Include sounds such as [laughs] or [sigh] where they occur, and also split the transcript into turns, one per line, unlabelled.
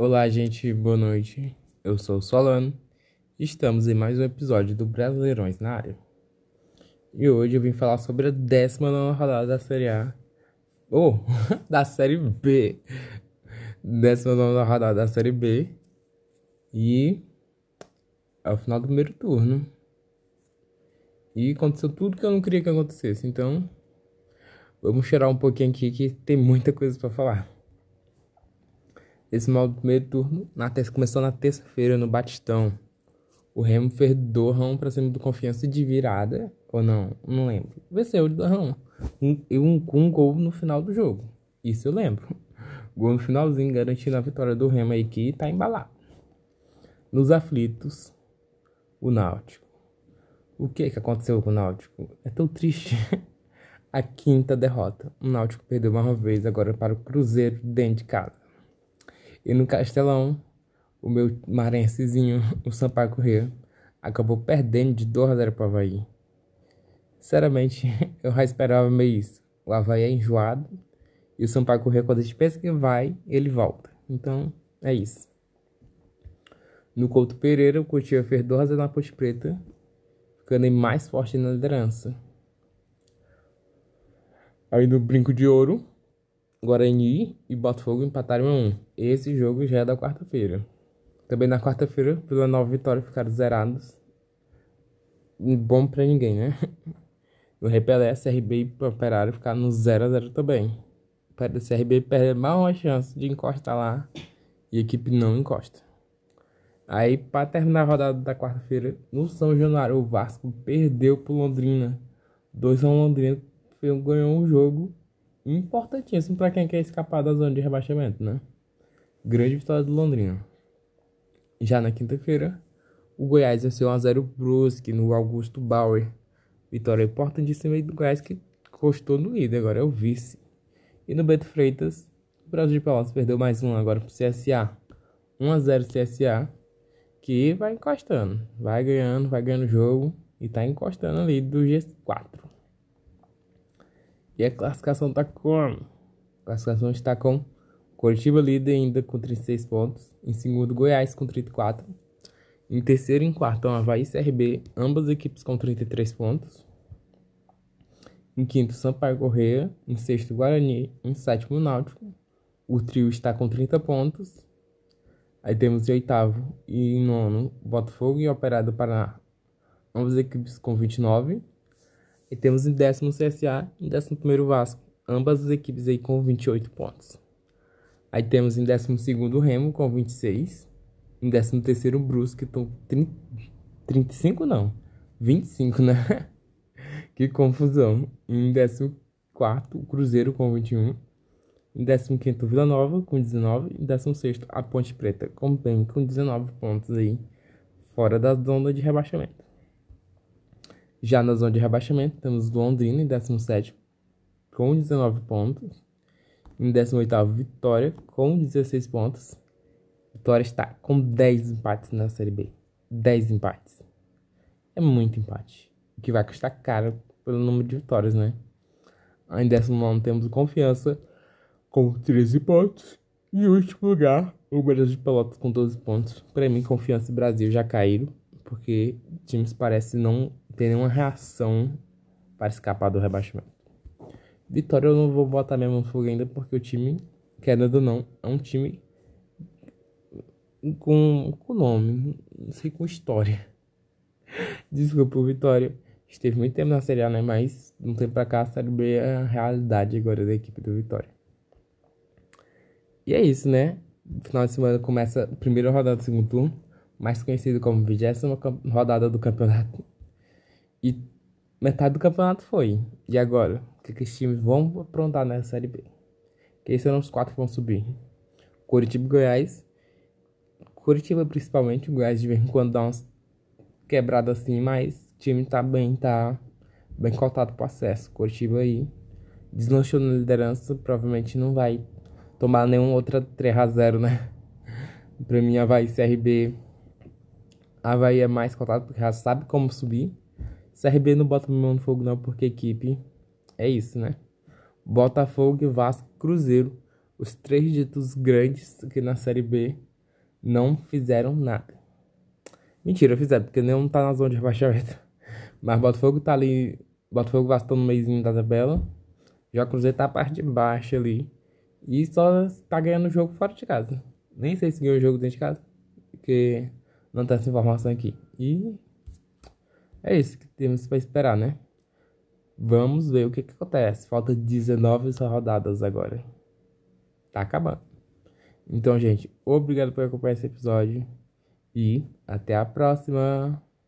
Olá, gente, boa noite. Eu sou o Solano. Estamos em mais um episódio do Brasileirões na área. E hoje eu vim falar sobre a 19 rodada da Série A. Ou, [laughs] oh, da Série B. 19 rodada da Série B. E é o final do primeiro turno. E aconteceu tudo que eu não queria que acontecesse. Então, vamos cheirar um pouquinho aqui que tem muita coisa para falar. Esse mal do primeiro turno na terça, começou na terça-feira no Batistão. O Remo fez Dorrão pra cima do Confiança de virada. Ou não? Não lembro. Venceu o Dorrão. Um, um, um gol no final do jogo. Isso eu lembro. [laughs] Gol no finalzinho garantindo a vitória do Remo aí que tá embalado. Nos aflitos, o Náutico. O que que aconteceu com o Náutico? É tão triste. [laughs] a quinta derrota. O Náutico perdeu mais uma vez agora para o Cruzeiro dentro de casa. E no Castelão, o meu marensezinho, [laughs] o Sampaio Corrêa, acabou perdendo de 2 a 0 para Havaí. Sinceramente, [laughs] eu já esperava meio isso. O Havaí é enjoado e o Sampaio Corrêa, quando a gente pensa que vai, ele volta. Então, é isso. No Couto Pereira, o Cotia fez 2 a 0 na Ponte Preta, ficando mais forte na liderança. Aí no Brinco de Ouro, Guarani e Botafogo empataram a 1. Esse jogo já é da quarta-feira. Também na quarta-feira, Vila Nova Vitória ficaram zerados. Bom pra ninguém, né? [laughs] No Repelé, CRB e Operário ficaram no 0x0 também. O CRB perder mais uma chance de encostar lá e a equipe não encosta. Aí, para terminar a rodada da quarta-feira, no São Januário, o Vasco perdeu pro Londrina. 2 a 1 Londrina ganhou um jogo importantíssimo para quem quer escapar da zona de rebaixamento, né? Grande vitória do Londrina. Já na quinta-feira, o Goiás venceu 1x0 Brusque no Augusto Bauer. Vitória importantíssima do Goiás que custou no líder, agora é o vice. E no Beto Freitas, o Brasil de Pelotas perdeu mais um agora pro CSA. 1x0 CSA, que vai encostando, vai ganhando, vai ganhando jogo e tá encostando ali do G4. E a classificação tá como? A classificação está com Curitiba líder ainda com 36 pontos. Em segundo, Goiás com 34. Em terceiro e em quarto, Havaí e CRB, ambas equipes com 33 pontos. Em quinto, Sampaio Correia. Em sexto, Guarani. Em sétimo, Náutico. O trio está com 30 pontos. Aí temos em oitavo e em nono, Botafogo e Operário do Paraná. Ambas equipes com 29. E temos em décimo CSA e em décimo primeiro Vasco, ambas as equipes aí com 28 pontos. Aí temos em décimo segundo Remo com 26, em décimo terceiro Brusque com 30, 35 não, 25 né? [laughs] que confusão. Em décimo quarto Cruzeiro com 21, em décimo quinto Vila Nova com 19, em décimo sexto a Ponte Preta com bem com 19 pontos aí, fora da zona de rebaixamento. Já na zona de rebaixamento, temos Londrina em 17 com 19 pontos. Em 18 Vitória com 16 pontos. Vitória está com 10 empates na Série B. 10 empates. É muito empate. O que vai custar caro pelo número de vitórias, né? Em 19 temos Confiança com 13 pontos. E em último lugar, o Brasil de Pelotas com 12 pontos. Para mim, Confiança e Brasil já caíram. Porque times parecem não ter nenhuma reação para escapar do rebaixamento. Vitória eu não vou botar mesmo no fogo ainda, porque o time, querendo ou não, é um time com, com nome, não sei, com história. [laughs] Desculpa, Vitória. Esteve muito tempo na Série A, né? Mas não tempo pra cá a Série B é a realidade agora da equipe do Vitória. E é isso, né? Final de semana começa a primeira rodada do segundo turno, mais conhecido como vigésima rodada do campeonato. E metade do campeonato foi. E agora? O que, que times vão aprontar nessa Série B? Quem serão os quatro que vão subir? Curitiba e Goiás. Curitiba principalmente, o Goiás de vez em quando dá umas quebradas assim, mas o time tá bem, tá bem cotado pro acesso. Curitiba aí deslanchou na liderança, provavelmente não vai tomar nenhuma outra 3x0, né? [laughs] pra mim, Havaí CRB. Havaí é mais cotado porque já sabe como subir. CRB não bota mão no fogo não, porque equipe é isso, né? Botafogo, Vasco, Cruzeiro Os três ditos grandes aqui na Série B não fizeram nada. Mentira, fizeram, porque nenhum tá na zona de rebaixamento. [laughs] Mas Botafogo tá ali. Botafogo Vasco no meio da tabela. Já Cruzeiro tá a parte de baixo ali. E só tá ganhando o jogo fora de casa. Nem sei se ganhou o jogo dentro de casa. Porque não tem essa informação aqui. E é isso que temos para esperar, né? Vamos ver o que, que acontece. Falta 19 rodadas agora. Tá acabando. Então, gente, obrigado por acompanhar esse episódio. E até a próxima!